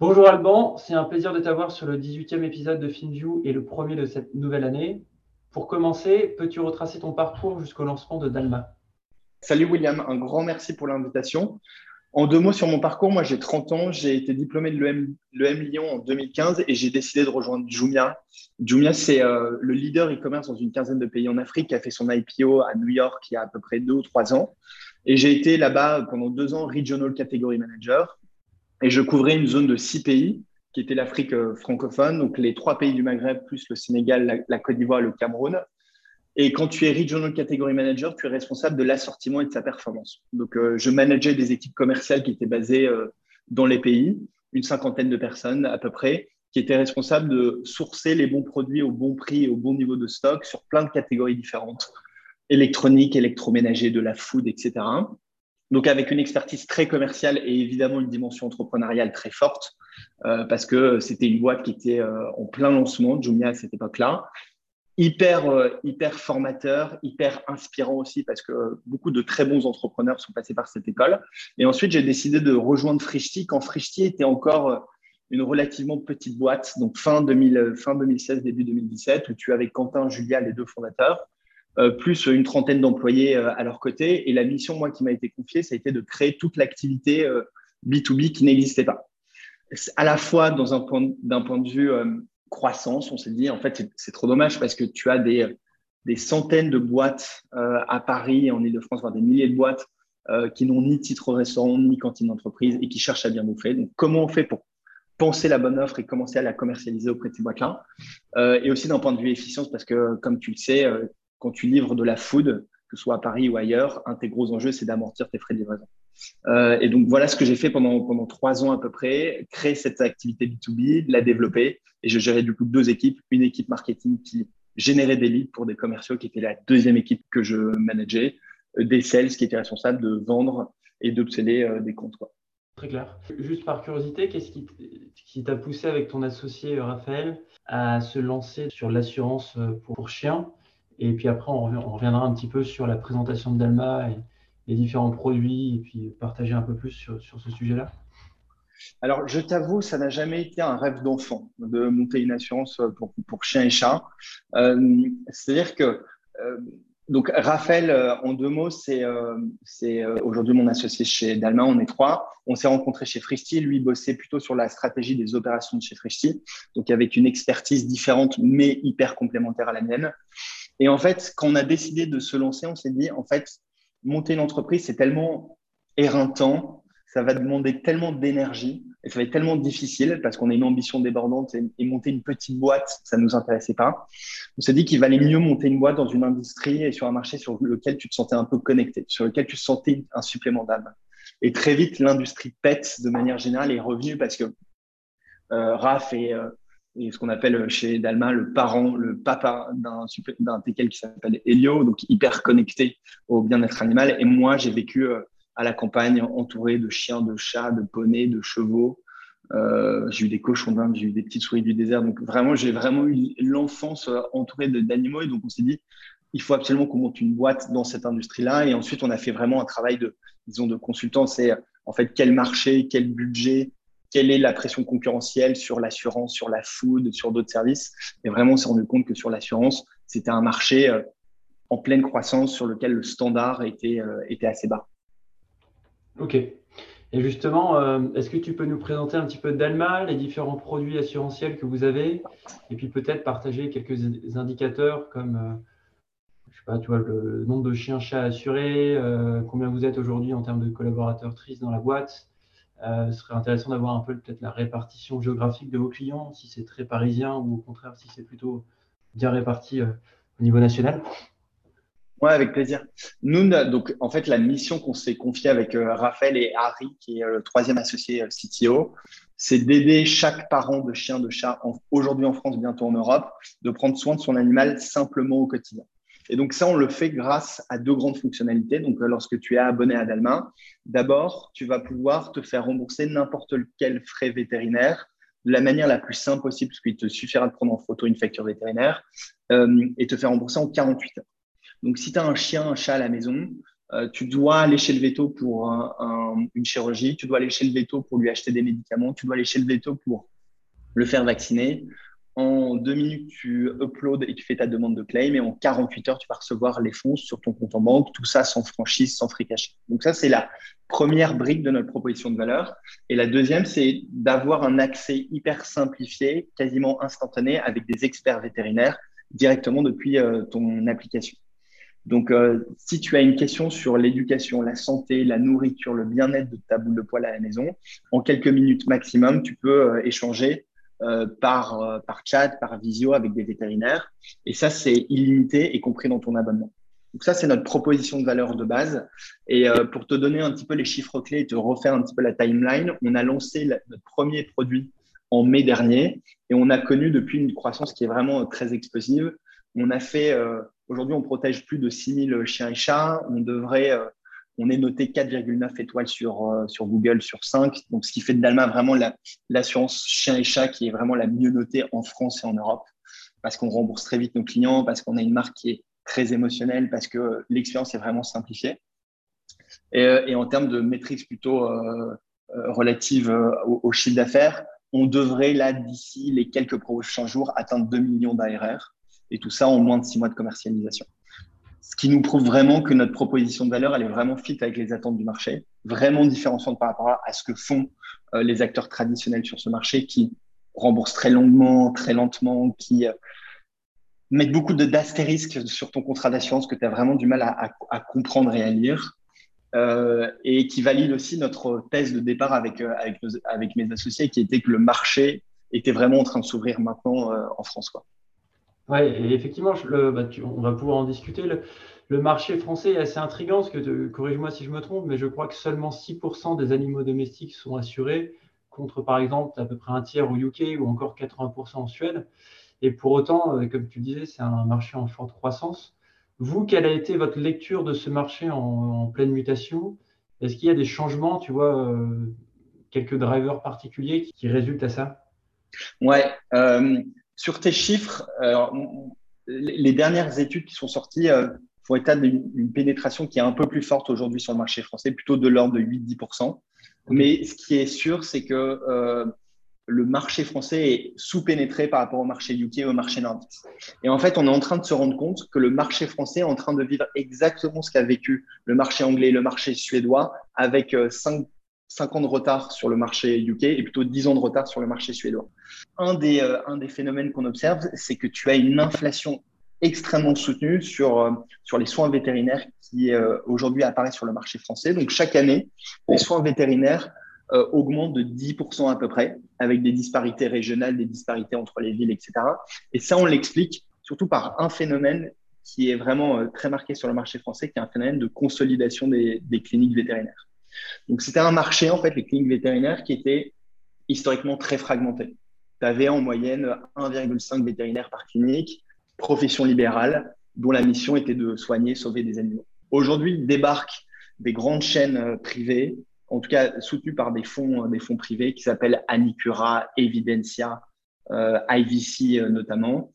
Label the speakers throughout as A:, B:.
A: Bonjour Alban, c'est un plaisir de t'avoir sur le 18e épisode de FinView et le premier de cette nouvelle année. Pour commencer, peux-tu retracer ton parcours jusqu'au lancement de Dalma?
B: Salut William, un grand merci pour l'invitation. En deux mots sur mon parcours, moi j'ai 30 ans, j'ai été diplômé de l'EM Lyon en 2015 et j'ai décidé de rejoindre Jumia. Jumia, c'est euh, le leader e-commerce dans une quinzaine de pays en Afrique qui a fait son IPO à New York il y a à peu près deux ou trois ans. Et j'ai été là-bas pendant deux ans Regional Category Manager. Et je couvrais une zone de six pays, qui était l'Afrique euh, francophone, donc les trois pays du Maghreb, plus le Sénégal, la, Côte d'Ivoire, le Cameroun. Et quand tu es Regional Category Manager, tu es responsable de l'assortiment et de sa performance. Donc, euh, je manageais des équipes commerciales qui étaient basées euh, dans les pays, une cinquantaine de personnes à peu près, qui étaient responsables de sourcer les bons produits au bon prix et au bon niveau de stock sur plein de catégories différentes, électronique, électroménager, de la food, etc. Donc avec une expertise très commerciale et évidemment une dimension entrepreneuriale très forte, euh, parce que c'était une boîte qui était euh, en plein lancement, Jumia à cette époque-là, hyper, euh, hyper formateur, hyper inspirant aussi, parce que beaucoup de très bons entrepreneurs sont passés par cette école. Et ensuite, j'ai décidé de rejoindre Frishti quand Frishti était encore une relativement petite boîte, donc fin, 2000, fin 2016, début 2017, où tu avais Quentin, Julia, les deux fondateurs. Euh, plus une trentaine d'employés euh, à leur côté. Et la mission, moi, qui m'a été confiée, ça a été de créer toute l'activité B2B euh, qui n'existait pas. À la fois dans un point, d'un point de vue croissance, on s'est dit, en fait, c'est trop dommage parce que tu as des, des centaines de boîtes à Paris, en Ile-de-France, voire des milliers de boîtes qui n'ont ni titre restaurant, ni cantine d'entreprise et qui cherchent à bien bouffer. Donc, comment on fait pour penser la bonne offre et commencer à la commercialiser auprès de ces boîtes-là? et aussi d'un point de vue efficience, parce que comme tu le sais, quand tu livres de la food, que ce soit à Paris ou ailleurs, un de tes gros enjeux, c'est d'amortir tes frais de livraison. Euh, et donc, voilà ce que j'ai fait pendant, pendant trois ans à peu près, créer cette activité B2B, la développer. Et je gérais du coup deux équipes, une équipe marketing qui générait des leads pour des commerciaux, qui était la deuxième équipe que je manageais, euh, des sales qui étaient responsables de vendre et d'obséder euh, des comptes.
A: Très clair. Juste par curiosité, qu'est-ce qui t'a poussé avec ton associé Raphaël à se lancer sur l'assurance pour chiens et puis après, on, reviendra un petit peu sur la présentation de Dalma et les différents produits, et puis partager un peu plus sur, ce sujet-là.
B: Alors, je t'avoue, ça n'a jamais été un rêve d'enfant de monter une assurance pour, pour chiens et chats. Euh, c'est-à-dire que, euh, donc, Raphaël, euh, en deux mots, c'est aujourd'hui mon associé chez Dalma, on est trois. On s'est rencontrés chez Fristy. Lui bossait plutôt sur la stratégie des opérations de chez Fristy, donc avec une expertise différente, mais hyper complémentaire à la mienne. Et en fait, quand on a décidé de se lancer, on s'est dit, en fait, monter une entreprise, c'est tellement éreintant, ça va demander tellement d'énergie et ça va être tellement difficile parce qu'on a une ambition débordante et, monter une petite boîte, ça ne nous intéressait pas. On s'est dit qu'il valait mieux monter une boîte dans une industrie et sur un marché sur lequel tu te sentais un peu connecté, sur lequel tu sentais un supplément d'âme. Et très vite, l'industrie pète de manière générale et est revenue parce que euh, RAF et euh, et ce qu'on appelle chez Dalma le parent, le papa d'un d'un teckel qui s'appelle Helio, donc hyper connecté au bien-être animal. Et moi, j'ai vécu euh, à la campagne entouré de chiens, de chats, de poneys, de chevaux. Euh, j'ai eu des cochons d'Inde, j'ai eu des petites souris du désert. Donc vraiment, j'ai vraiment eu l'enfance euh, entourée d'animaux. Et donc on s'est dit, il faut absolument qu'on monte une boîte dans cette industrie-là. Et ensuite, on a fait vraiment un travail de, disons, de consultant. C'est en fait quel marché, quel budget, quelle est la pression concurrentielle sur l'assurance, sur la food, sur d'autres services. Et vraiment, on s'est rendu compte que sur l'assurance, c'était un marché euh, en pleine croissance sur lequel le standard était, euh, était assez bas.
A: Ok. Et justement, euh, est-ce que tu peux nous présenter un petit peu Dalma, les différents produits assurantiels que vous avez, et puis peut-être partager quelques indicateurs comme je sais pas, tu vois, le nombre de chiens-chats assurés, combien vous êtes aujourd'hui en termes de collaborateurs tristes dans la boîte, ce serait intéressant d'avoir un peu peut-être la répartition géographique de vos clients, si c'est très parisien ou au contraire si c'est plutôt bien réparti euh, au niveau national.
B: Ouais, avec plaisir. Nous, donc, en fait, la mission qu'on s'est confiée avec euh, Raphaël et Harry, qui est le troisième associé CTO, c'est d'aider chaque parent de chien, de chat, aujourd'hui en France, bientôt en Europe, de prendre soin de son animal simplement au quotidien. Et donc ça, on le fait grâce à deux grandes fonctionnalités. Donc euh, lorsque tu es abonné à Dalma, d'abord, tu vas pouvoir te faire rembourser n'importe quel frais vétérinaire de la manière la plus simple possible, parce qu'il te suffira de prendre en photo une facture vétérinaire euh, et te faire rembourser en 48 heures. Donc si tu as un chien, un chat à la maison, euh, tu dois aller chez le veto pour une chirurgie, tu dois aller chez le veto pour lui acheter des médicaments, tu dois aller chez le veto pour le faire vacciner, en deux minutes, tu uploads et tu fais ta demande de claim et en 48 heures, tu vas recevoir les fonds sur ton compte en banque, tout ça sans franchise, sans free cash. Donc ça, c'est la première brique de notre proposition de valeur. Et la deuxième, c'est d'avoir un accès hyper simplifié, quasiment instantané, avec des experts vétérinaires directement depuis euh, ton application. Donc, euh, si tu as une question sur l'éducation, la santé, la nourriture, le bien-être de ta boule de poil à la maison, en quelques minutes maximum, tu peux euh, échanger euh, par, euh, par chat, par visio avec des vétérinaires. Et ça, c'est illimité et compris dans ton abonnement. Donc ça, c'est notre proposition de valeur de base. Et euh, pour te donner un petit peu les chiffres clés et te refaire un petit peu la timeline, on a lancé notre premier produit en mai dernier et on a connu depuis une croissance qui est vraiment très explosive. On a fait, aujourd'hui, on protège plus de 6000 chiens et chats. On devrait on est noté 4,9 étoiles sur, euh, sur Google sur 5. Donc, ce qui fait de Dalma vraiment l'assurance chien et chat qui est vraiment la mieux notée en France et en Europe. Parce qu'on rembourse très vite nos clients, parce qu'on a une marque qui est très émotionnelle, parce que l'expérience est vraiment simplifiée. Et, euh, en termes de métriques plutôt euh, relatives au, chiffre d'affaires, on devrait, là, d'ici les quelques prochains jours, atteindre 2 millions d'ARR. Et tout ça en moins de 6 mois de commercialisation ce qui nous prouve vraiment que notre proposition de valeur, elle est vraiment fit avec les attentes du marché, vraiment différenciante par rapport à ce que font euh, les acteurs traditionnels sur ce marché qui remboursent très longuement, très lentement, qui euh, mettent beaucoup d'astérisques sur ton contrat d'assurance que tu as vraiment du mal à, comprendre et à lire. Euh, et qui valide aussi notre thèse de départ avec, avec, mes associés, qui était que le marché était vraiment en train de s'ouvrir maintenant en France.
A: Oui, effectivement, bah, on va pouvoir en discuter. Le, marché français est assez intriguant, parce que, corrige-moi si je me trompe, mais je crois que seulement 6% des animaux domestiques sont assurés, contre par exemple à peu près un tiers au UK ou encore 80% en Suède. Et pour autant, euh, comme tu disais, c'est un marché en forte croissance. Vous, quelle a été votre lecture de ce marché en, pleine mutation? Est-ce qu'il y a des changements, tu vois, euh, quelques drivers particuliers qui, résultent à ça?
B: Ouais, euh, sur tes chiffres, les dernières études qui sont sorties euh, font état d'une pénétration qui est un peu plus forte aujourd'hui sur le marché français, plutôt de l'ordre de 8-10%. Mais ce qui est sûr, c'est que euh, le marché français est sous-pénétré par rapport au marché UK et au marché nordique. Et en fait, on est en train de se rendre compte que le marché français est en train de vivre exactement ce qu'a vécu le marché anglais et le marché suédois, avec 5 euh, 5 ans de retard sur le marché UK et plutôt 10 ans de retard sur le marché suédois. Un des, euh, un des phénomènes qu'on observe, c'est que tu as une inflation extrêmement soutenue sur, euh, sur les soins vétérinaires qui euh, aujourd'hui apparaissent sur le marché français. Donc chaque année, les soins vétérinaires augmentent de 10% à peu près, avec des disparités régionales, des disparités entre les villes, etc. Et ça, on l'explique surtout par un phénomène qui est vraiment très marqué sur le marché français, qui est un phénomène de consolidation des, des cliniques vétérinaires. Donc, c'était un marché, en fait, les cliniques vétérinaires, qui était historiquement très fragmenté. Tu avais en moyenne 1,5 vétérinaires par clinique, profession libérale, dont la mission était de soigner, sauver des animaux. Aujourd'hui, débarquent des grandes chaînes euh, privées, en tout cas soutenues par des fonds, euh, des fonds privés qui s'appellent Anicura, Evidencia, euh, IVC notamment,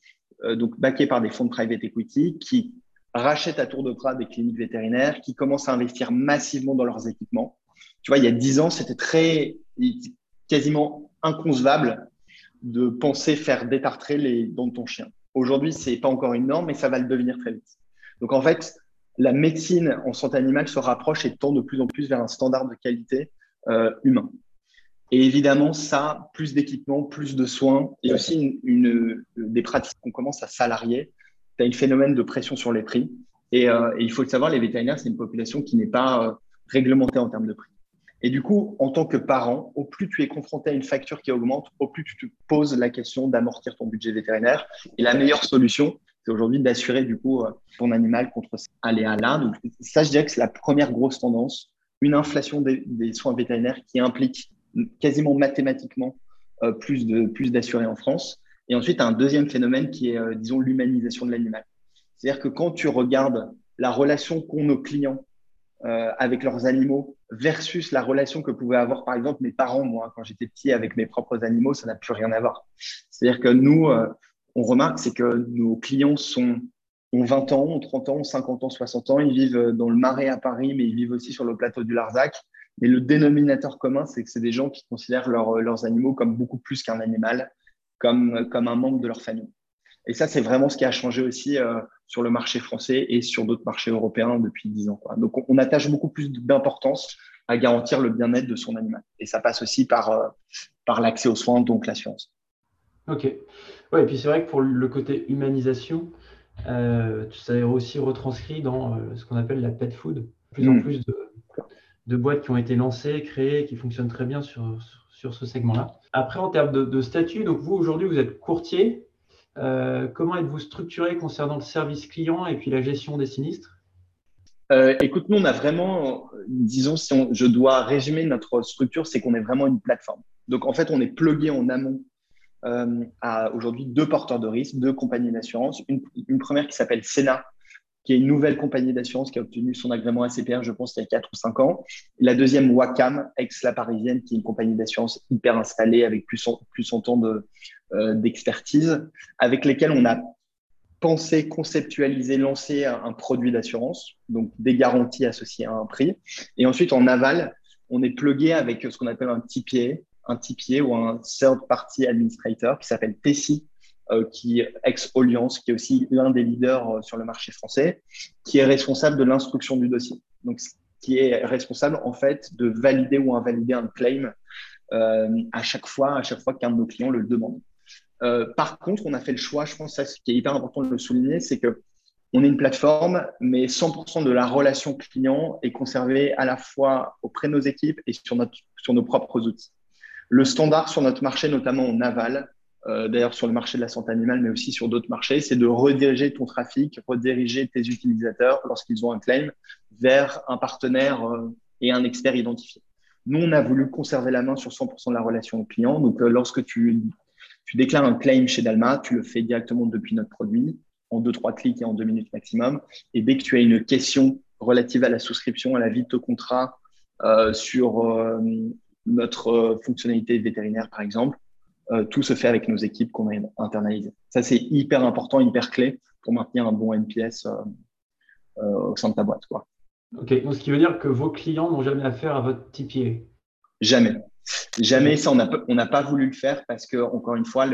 B: donc backés par des fonds de private equity qui rachètent à tour de bras des cliniques vétérinaires, qui commencent à investir massivement dans leurs équipements. Tu vois, il y a dix ans, c'était très quasiment inconcevable de penser faire détartrer les dents de ton chien. Aujourd'hui, c'est pas encore une norme, mais ça va le devenir très vite. Donc en fait, la médecine en santé animale se rapproche et tend de plus en plus vers un standard de qualité euh, humain. Et évidemment, ça, plus d'équipements, plus de soins, et aussi une, des pratiques qu'on commence à salarier tu as un phénomène de pression sur les prix. Euh, et, il faut le savoir, les vétérinaires, c'est une population qui n'est pas euh, réglementée en termes de prix. Et du coup, en tant que parent, au plus tu es confronté à une facture qui augmente, au plus tu te poses la question d'amortir ton budget vétérinaire. Et la meilleure solution, c'est aujourd'hui d'assurer du coup ton animal contre ces aléas-là. Donc ça, je dirais que c'est la première grosse tendance, une inflation des, soins vétérinaires qui implique quasiment mathématiquement plus plus d'assurés en France. Et ensuite, un deuxième phénomène qui est, disons, l'humanisation de l'animal. C'est-à-dire que quand tu regardes la relation qu'ont nos clients euh, avec leurs animaux versus la relation que pouvaient avoir, par exemple, mes parents, moi, quand j'étais petit, avec mes propres animaux, ça n'a plus rien à voir. C'est-à-dire que nous, euh, on remarque, c'est que nos clients sont, ont 20 ans, ont 30 ans, ont 50 ans, 60 ans, ils vivent dans le Marais à Paris, mais ils vivent aussi sur le plateau du Larzac. Mais le dénominateur commun, c'est que c'est des gens qui considèrent leurs animaux comme beaucoup plus qu'un animal, comme, comme un membre de leur famille. Et ça, c'est vraiment ce qui a changé aussi euh, sur le marché français et sur d'autres marchés européens depuis dix ans. Quoi. Donc, on, attache beaucoup plus d'importance à garantir le bien-être de son animal. Et ça passe aussi par, euh, par l'accès aux soins, donc l'assurance.
A: Ok. Ouais, et puis c'est vrai que pour le côté humanisation, euh, ça est aussi retranscrit dans euh, ce qu'on appelle la pet food. Plus en mm. plus de, de, boîtes qui ont été lancées, créées, qui fonctionnent très bien sur, sur, ce segment-là. Après, en termes de, de statut, donc vous aujourd'hui, vous êtes courtier. Euh, comment êtes-vous structuré concernant le service client et puis la gestion des sinistres?
B: Euh, Écoute, nous, on a vraiment, disons, si je dois résumer notre structure, c'est qu'on est vraiment une plateforme. Donc, en fait, on est plugué en amont euh, à aujourd'hui deux porteurs de risque, deux compagnies d'assurance. Une, une, première qui s'appelle Sena, qui est une nouvelle compagnie d'assurance qui a obtenu son agrément ACPR, je pense, il y a 4 ou 5 ans. La deuxième, Wacam, ex-La Parisienne, qui est une compagnie d'assurance hyper installée avec plus, en, plus en temps euh, d'expertise, avec lesquelles on a pensé, conceptualisé, lancé un, produit d'assurance, donc des garanties associées à un prix. Et ensuite, en aval, on est plugué avec ce qu'on appelle un TPA, un TPA ou un Third Party Administrator qui s'appelle euh, qui ex-Alliance, qui est aussi l'un des leaders euh, sur le marché français, qui est responsable de l'instruction du dossier. Donc, qui est responsable en fait de valider ou invalider un claim euh, à chaque fois, à chaque fois qu'un de nos clients le demande. Euh, par contre, on a fait le choix, je pense, ça, ce qui est hyper important de le souligner, c'est que on est une plateforme, mais 100% de la relation client est conservée à la fois auprès de nos équipes et sur, sur nos propres outils. Le standard sur notre marché, notamment en aval, euh, d'ailleurs sur le marché de la santé animale, mais aussi sur d'autres marchés, c'est de rediriger ton trafic, rediriger tes utilisateurs lorsqu'ils ont un claim vers un partenaire euh, et un expert identifié. Nous, on a voulu conserver la main sur 100% de la relation client. Donc, euh, lorsque tu, tu déclares un claim chez Dalma, tu le fais directement depuis notre produit en deux, trois clics et en deux minutes maximum. Et dès que tu as une question relative à la souscription, à la vie de ton contrat, sur notre fonctionnalité vétérinaire, par exemple, tout se fait avec nos équipes qu'on a internalisées. Ça, c'est hyper important, hyper clé pour maintenir un bon NPS euh, euh, au sein de ta boîte. Quoi.
A: Ok, donc ce qui veut dire que vos clients n'ont jamais affaire à votre TPA
B: Jamais. Jamais, ça, on n'a pas voulu le faire parce que, encore une fois,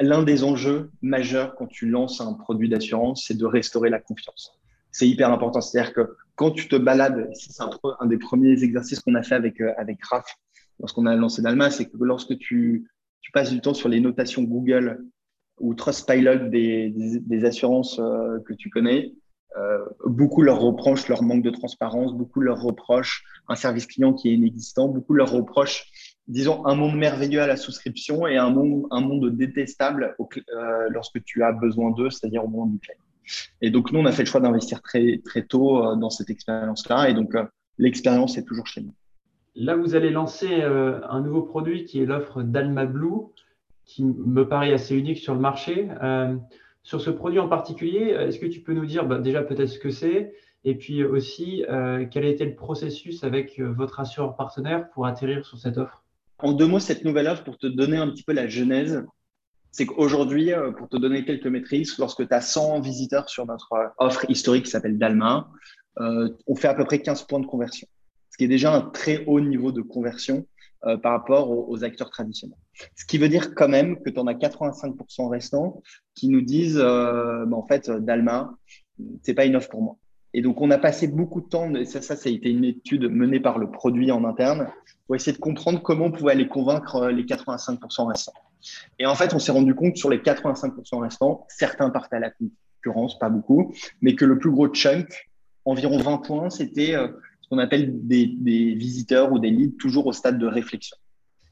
B: l'un des enjeux majeurs quand tu lances un produit d'assurance, c'est de restaurer la confiance. C'est hyper important. C'est-à-dire que quand tu te balades, c'est un, un, des premiers exercices qu'on a fait avec, avec RAF, lorsqu'on a lancé Dalma, c'est que lorsque tu, passes du temps sur les notations Google ou Trustpilot des, des, assurances euh, que tu connais, euh, beaucoup leur reprochent leur manque de transparence, beaucoup leur reprochent un service client qui est inexistant, beaucoup leur reprochent, disons, un monde merveilleux à la souscription et un monde, un monde détestable euh, lorsque tu as besoin d'eux, c'est-à-dire au moment du claim. Et donc, nous, on a fait le choix d'investir très, très tôt dans cette expérience-là. Et donc, l'expérience est toujours chez nous.
A: Là, vous allez lancer euh, un nouveau produit qui est l'offre d'Alma Blue, qui me paraît assez unique sur le marché. Euh, sur ce produit en particulier, est-ce que tu peux nous dire bah, déjà peut-être ce que c'est et puis aussi euh, quel a été le processus avec votre assureur partenaire pour atterrir sur cette offre?
B: En deux mots, cette nouvelle offre, pour te donner un petit peu la genèse, c'est qu'aujourd'hui, pour te donner quelques métriques, lorsque tu as 100 visiteurs sur notre offre historique qui s'appelle Dalma, on fait à peu près 15 points de conversion qui est déjà un très haut niveau de conversion euh, par rapport aux, acteurs traditionnels. Ce qui veut dire quand même que tu en as 85% restants qui nous disent euh, bah, en fait, Dalma, c'est pas une offre pour moi. Et donc, on a passé beaucoup de temps, ça, ça, a été une étude menée par le produit en interne, pour essayer de comprendre comment on pouvait aller convaincre euh, les 85% restants. Et en fait, on s'est rendu compte que sur les 85% restants, certains partaient à la concurrence, pas beaucoup, mais que le plus gros chunk, environ 20 points, c'était qu'on appelle des, visiteurs ou des leads toujours au stade de réflexion,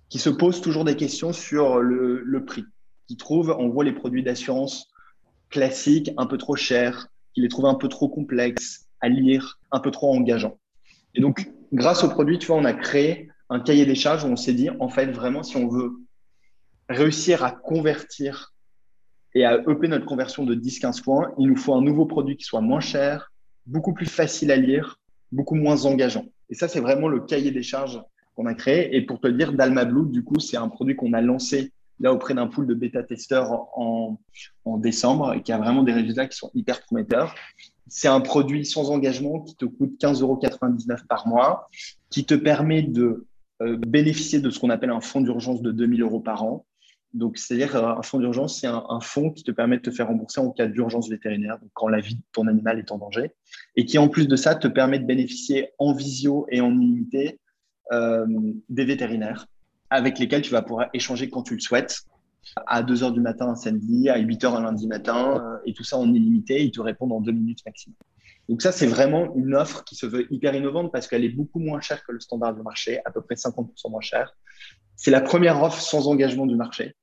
B: qui se posent toujours des questions sur le, prix, qui trouvent en gros les produits d'assurance classiques, un peu trop chers, qu'il les trouve un peu trop complexes à lire, un peu trop engageants. Et donc, grâce au produit, tu vois, on a créé un cahier des charges où on s'est dit, en fait, vraiment, si on veut réussir à convertir et à EP notre conversion de 10-15 points, il nous faut un nouveau produit qui soit moins cher, beaucoup plus facile à lire, beaucoup moins engageant. Et ça, c'est vraiment le cahier des charges qu'on a créé. Et pour te dire, Dalma Blue, du coup, c'est un produit qu'on a lancé là auprès d'un pool de bêta-testeurs en, en décembre et qui a vraiment des résultats qui sont hyper prometteurs. C'est un produit sans engagement qui te coûte 15,99 euros par mois, qui te permet de euh, bénéficier de ce qu'on appelle un fonds d'urgence de 2000 euros par an. Donc, c'est-à-dire un fonds d'urgence, c'est un, fonds qui te permet de te faire rembourser en cas d'urgence vétérinaire, donc quand la vie de ton animal est en danger, et qui en plus de ça te permet de bénéficier en visio et en illimité euh, des vétérinaires avec lesquels tu vas pouvoir échanger quand tu le souhaites, à 2 heures du matin un samedi, à 8 heures un lundi matin, euh, et tout ça en illimité, ils te répondent en deux minutes maximum. Donc ça, c'est vraiment une offre qui se veut hyper innovante parce qu'elle est beaucoup moins chère que le standard du marché, à peu près 50% moins chère. C'est la première offre sans engagement du marché.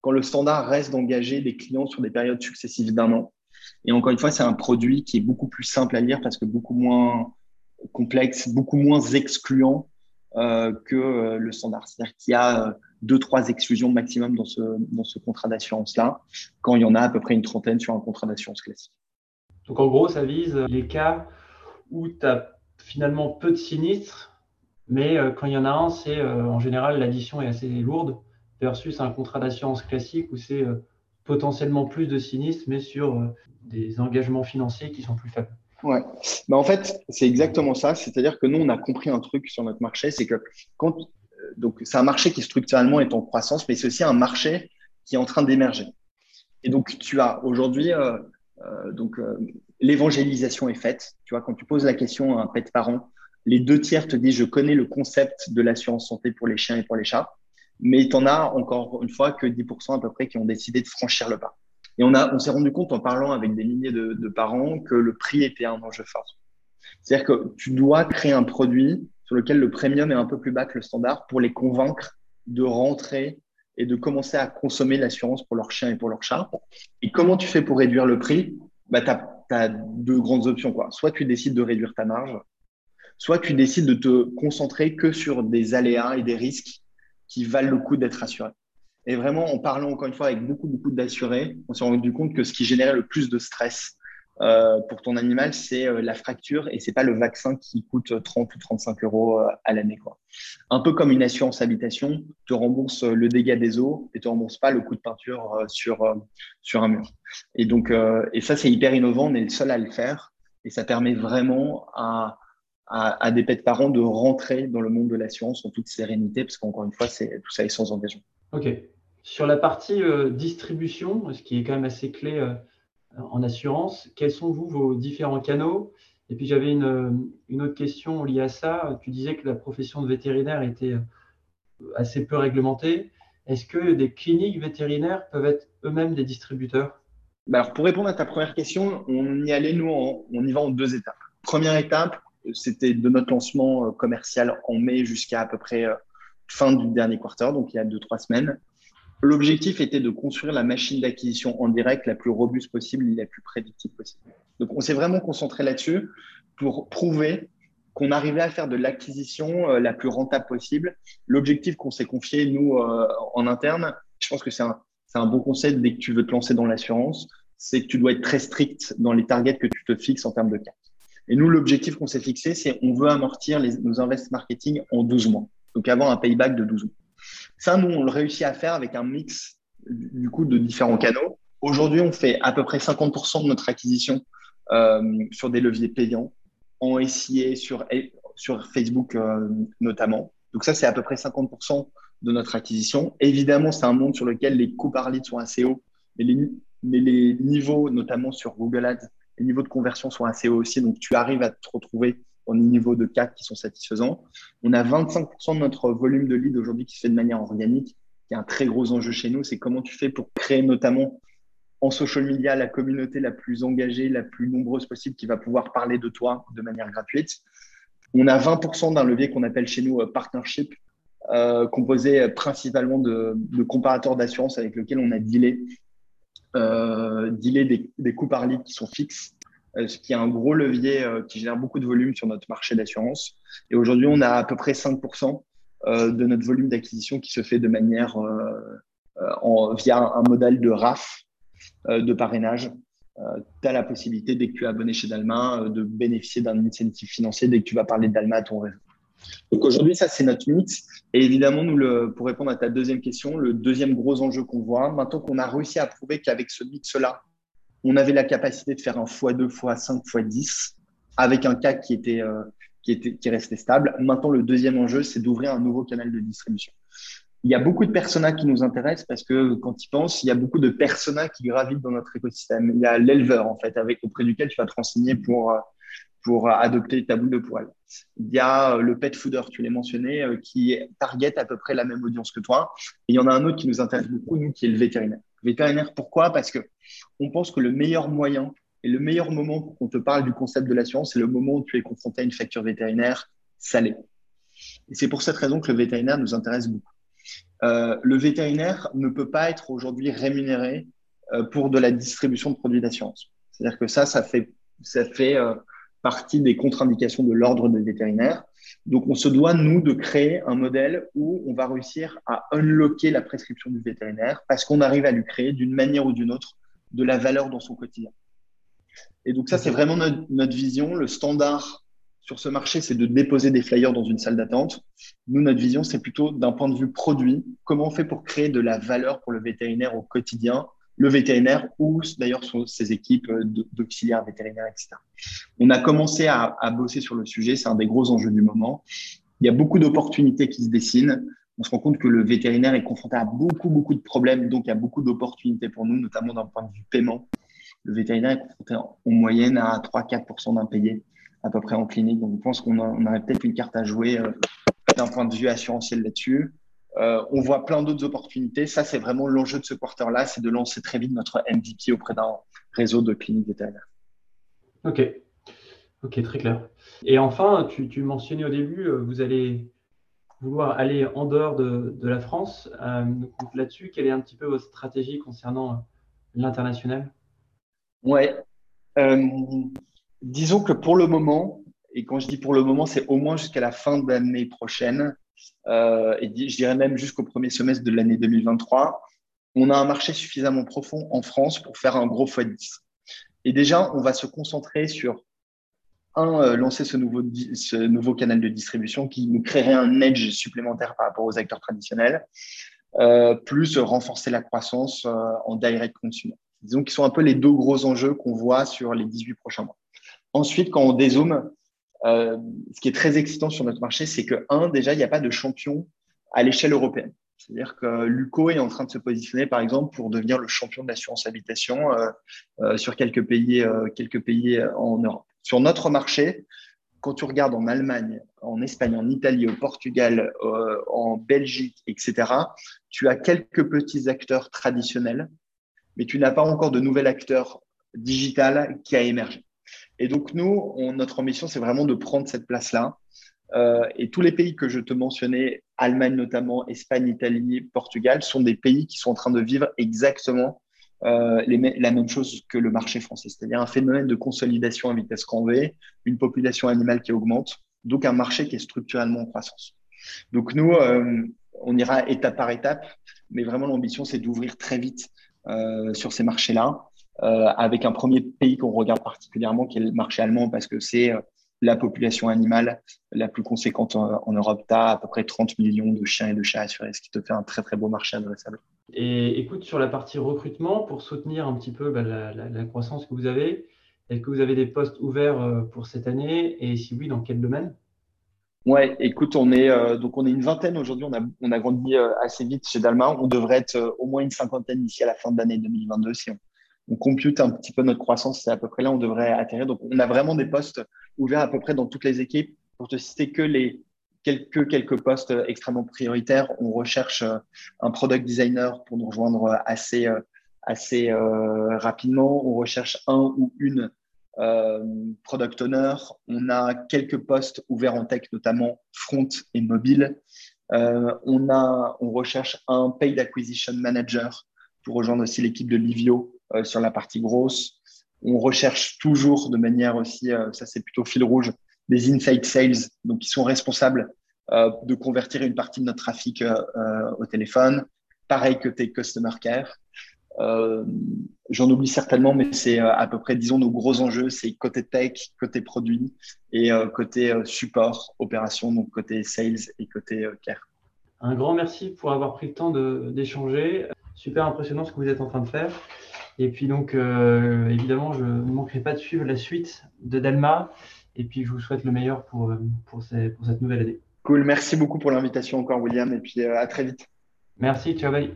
B: Quand le standard reste d'engager des clients sur des périodes successives d'un an. Et encore une fois, c'est un produit qui est beaucoup plus simple à lire parce que beaucoup moins complexe, beaucoup moins excluant euh, que euh, le standard. C'est-à-dire qu'il y a euh, deux, trois exclusions maximum dans ce, dans ce contrat d'assurance-là, quand il y en a à peu près une trentaine sur un contrat d'assurance classique.
A: Donc en gros, ça vise les cas où tu as finalement peu de sinistres, mais quand il y en a un, c'est en général l'addition est assez lourde versus un contrat d'assurance classique où c'est potentiellement plus de sinistres, mais sur des engagements financiers qui sont plus faibles.
B: Ouais. Bah, en fait, c'est exactement ça. C'est-à-dire que nous, on a compris un truc sur notre marché, c'est que quand euh, donc c'est un marché qui structurellement est en croissance, mais c'est aussi un marché qui est en train d'émerger. Et donc tu as aujourd'hui euh, euh, donc euh, l'évangélisation est faite. Tu vois, quand tu poses la question à un pet parent, les deux tiers te disent je connais le concept de l'assurance santé pour les chiens et pour les chats, mais tu en as encore une fois que 10% à peu près qui ont décidé de franchir le pas. Et on, on s'est rendu compte en parlant avec des milliers de, de parents que le prix était un enjeu fort. C'est-à-dire que tu dois créer un produit sur lequel le premium est un peu plus bas que le standard pour les convaincre de rentrer et de commencer à consommer l'assurance pour leur chien et pour leur chat. Et comment tu fais pour réduire le prix? Bah, Tu as, deux grandes options. Quoi. Soit tu décides de réduire ta marge, soit tu décides de te concentrer que sur des aléas et des risques qui valent le coup d'être assurés. Et vraiment, en parlant encore une fois avec beaucoup, beaucoup d'assurés, on s'est rendu compte que ce qui générait le plus de stress euh, pour ton animal, c'est euh, la fracture et c'est pas le vaccin qui coûte 30 ou 35 euros euh, à l'année. Quoi. Un peu comme une assurance habitation, te rembourse le dégât des eaux et te rembourse pas le coût de peinture sur, sur un mur. Et donc, et ça, c'est hyper innovant, on est le seul à le faire et ça permet vraiment à, à, à des pets parents de rentrer dans le monde de l'assurance en toute sérénité parce qu'encore une fois, c'est, tout ça est sans engagement.
A: Ok. Sur la partie euh, distribution, ce qui est quand même assez clé euh, en assurance, quels sont vous vos différents canaux? Et puis j'avais une, une, autre question liée à ça. Tu disais que la profession de vétérinaire était euh, assez peu réglementée. Est-ce que des cliniques vétérinaires peuvent être eux-mêmes des distributeurs?
B: Bah, alors Pour répondre à ta première question, on y allait, nous, on y va en deux étapes. Première étape, c'était de notre lancement commercial en mai jusqu'à à peu près fin du dernier quarter, donc il y a deux, trois semaines. L'objectif était de construire la machine d'acquisition en direct la plus robuste possible et la plus prédictive possible. Donc, on s'est vraiment concentré là-dessus pour prouver qu'on arrivait à faire de l'acquisition euh, la plus rentable possible. L'objectif qu'on s'est confié, nous, euh, en interne, je pense que c'est un, bon conseil dès que tu veux te lancer dans l'assurance, c'est que tu dois être très strict dans les targets que tu te fixes en termes de cartes. Et nous, l'objectif qu'on s'est fixé, c'est on veut amortir nos invests marketing en 12 mois. Donc, avoir un payback de 12 mois. Ça, nous, on le réussit à faire avec un mix du coup de différents canaux. Aujourd'hui, on fait à peu près 50% de notre acquisition euh, sur des leviers payants, en SIA, sur, sur Facebook euh, notamment. Donc ça, c'est à peu près 50% de notre acquisition. Évidemment, c'est un monde sur lequel les coûts par lead sont assez hauts, mais les, mais les niveaux, notamment sur Google Ads, les niveaux de conversion sont assez hauts aussi. Donc, tu arrives à te retrouver en niveau de CAC qui sont satisfaisants. On a 25% de notre volume de lead aujourd'hui qui se fait de manière organique, qui est un très gros enjeu chez nous. C'est comment tu fais pour créer notamment en social media la communauté la plus engagée, la plus nombreuse possible qui va pouvoir parler de toi de manière gratuite. On a 20% d'un levier qu'on appelle chez nous euh, partnership, euh, composé principalement de, de comparateurs d'assurance avec lesquels on a dealé euh, dealer des, des coûts par litre qui sont fixes, ce qui est un gros levier qui génère beaucoup de volume sur notre marché d'assurance. Et aujourd'hui, on a à peu près 5% de notre volume d'acquisition qui se fait de manière en, via un modèle de RAF, de parrainage, euh, tu as la possibilité, dès que tu es abonné chez Dalma, euh, de bénéficier d'un incentive financier dès que tu vas parler de Dalma à ton réseau. Donc aujourd'hui, ça, c'est notre mix. Et évidemment, nous, pour répondre à ta deuxième question, le deuxième gros enjeu qu'on voit, maintenant qu'on a réussi à prouver qu'avec ce mix-là, on avait la capacité de faire un x2, x5, x10 avec un CAC qui était, euh, qui était, qui restait stable. Maintenant, le deuxième enjeu, c'est d'ouvrir un nouveau canal de distribution il y a beaucoup de personas qui nous intéressent parce que quand ils pensent, il y a beaucoup de personas qui gravitent dans notre écosystème. Il y a l'éleveur, en fait, auprès duquel tu vas te renseigner pour, pour adopter ta boule de poil. Il y a le pet fooder, tu l'as mentionné, euh, qui target à peu près la même audience que toi. Et il y en a un autre qui nous intéresse beaucoup, nous, qui est le vétérinaire. vétérinaire, pourquoi? Parce que on pense que le meilleur moyen et le meilleur moment pour qu'on te parle du concept de l'assurance, c'est le moment où tu es confronté à une facture vétérinaire salée. Et c'est pour cette raison que le vétérinaire nous intéresse beaucoup. Euh, le vétérinaire ne peut pas être aujourd'hui rémunéré euh, pour de la distribution de produits d'assurance. C'est-à-dire que ça, ça fait, ça fait euh, partie des contre-indications de l'ordre des vétérinaires. Donc, on se doit, nous, de créer un modèle où on va réussir à unlocker la prescription du vétérinaire parce qu'on arrive à lui créer d'une manière ou d'une autre de la valeur dans son quotidien. Et donc, ça, c'est vraiment notre, notre vision. Le standard sur ce marché, c'est de déposer des flyers dans une salle d'attente. Nous, notre vision, c'est plutôt d'un point de vue produit, comment on fait pour créer de la valeur pour le vétérinaire au quotidien, le vétérinaire ou d'ailleurs ses équipes d'auxiliaires vétérinaires, etc. On a commencé à, bosser sur le sujet, c'est un des gros enjeux du moment. Il y a beaucoup d'opportunités qui se dessinent. On se rend compte que le vétérinaire est confronté à beaucoup, beaucoup de problèmes, donc il y a beaucoup d'opportunités pour nous, notamment d'un point de vue paiement. Le vétérinaire est confronté en moyenne à 3-4% d'impayés à peu près en clinique. Donc, je pense qu'on aurait peut-être une carte à jouer euh, d'un point de vue assurantiel là-dessus. Euh, on voit plein d'autres opportunités. Ça, c'est vraiment l'enjeu de ce quarter-là, c'est de lancer très vite notre MVP auprès d'un réseau de cliniques vétérinaires.
A: Ok, ok, très clair. Et enfin, tu, mentionnais au début, euh, vous allez vouloir aller en dehors de, la France. Là-dessus, quelle est un petit peu votre stratégie concernant l'international?
B: Ouais disons que pour le moment, et quand je dis pour le moment, c'est au moins jusqu'à la fin de l'année prochaine, euh, et je dirais même jusqu'au premier semestre de l'année 2023, on a un marché suffisamment profond en France pour faire un gros x10. Et déjà, on va se concentrer sur, un, euh, lancer ce nouveau, ce nouveau canal de distribution qui nous créerait un edge supplémentaire par rapport aux acteurs traditionnels, euh, plus renforcer la croissance en direct consumer. Disons qu'ils sont un peu les deux gros enjeux qu'on voit sur les 18 prochains mois. Ensuite, quand on dézoome, euh, ce qui est très excitant sur notre marché, c'est que, un, déjà, il n'y a pas de champion à l'échelle européenne. C'est-à-dire que Luco est en train de se positionner, par exemple, pour devenir le champion de l'assurance habitation euh, euh, sur quelques pays, quelques pays en Europe. Sur notre marché, quand tu regardes en Allemagne, en Espagne, en Italie, au Portugal, en Belgique, etc., tu as quelques petits acteurs traditionnels, mais tu n'as pas encore de nouvel acteur digital qui a émergé. Et donc, nous, notre ambition, c'est vraiment de prendre cette place-là. Euh, et tous les pays que je te mentionnais, Allemagne notamment, Espagne, Italie, Portugal, sont des pays qui sont en train de vivre exactement euh, la même chose que le marché français, c'est-à-dire un phénomène de consolidation à vitesse grand V, une population animale qui augmente, donc un marché qui est structurellement en croissance. Donc nous, euh, on ira étape par étape, mais vraiment l'ambition, c'est d'ouvrir très vite sur ces marchés-là euh, avec un premier pays qu'on regarde particulièrement, qui est le marché allemand, parce que c'est euh, la population animale la plus conséquente en, Europe. Tu as à peu près 30 millions de chiens et de chats assurés, ce qui te fait un très très beau marché adressable.
A: Et écoute, sur la partie recrutement, pour soutenir un petit peu bah, la, croissance que vous avez, est-ce que vous avez des postes ouverts euh, pour cette année? Et si oui, dans quel domaine?
B: Ouais, écoute, on est donc on est une vingtaine aujourd'hui. On a on a grandi assez vite chez Dalma. On devrait être au moins une cinquantaine d'ici à la fin de l'année 2022 si on on compute un petit peu notre croissance, c'est à peu près là où on devrait atterrir. Donc, on a vraiment des postes ouverts à peu près dans toutes les équipes. Pour te citer que les quelques, postes extrêmement prioritaires, on recherche euh, un product designer pour nous rejoindre assez, euh, assez euh, rapidement. On recherche un ou une product owner. On a quelques postes ouverts en tech, notamment front et mobile. on recherche un paid acquisition manager pour rejoindre aussi l'équipe de Livio sur la partie grosse. On recherche toujours de manière aussi, ça c'est plutôt fil rouge, des inside sales, donc qui sont responsables de convertir une partie de notre trafic au téléphone. Pareil que tes customer care. Euh, j'en oublie certainement, mais c'est euh, à peu près, disons, nos gros enjeux, c'est côté tech, côté produit et euh, côté support, opération, donc côté sales et côté care.
A: Un grand merci pour avoir pris le temps d'échanger. Super impressionnant ce que vous êtes en train de faire. Et puis donc, évidemment, je ne manquerai pas de suivre la suite de Delma. Et puis, je vous souhaite le meilleur pour, pour, pour cette nouvelle année.
B: Cool. Merci beaucoup pour l'invitation encore, William. Et puis, à très vite.
A: Merci. Ciao, bye.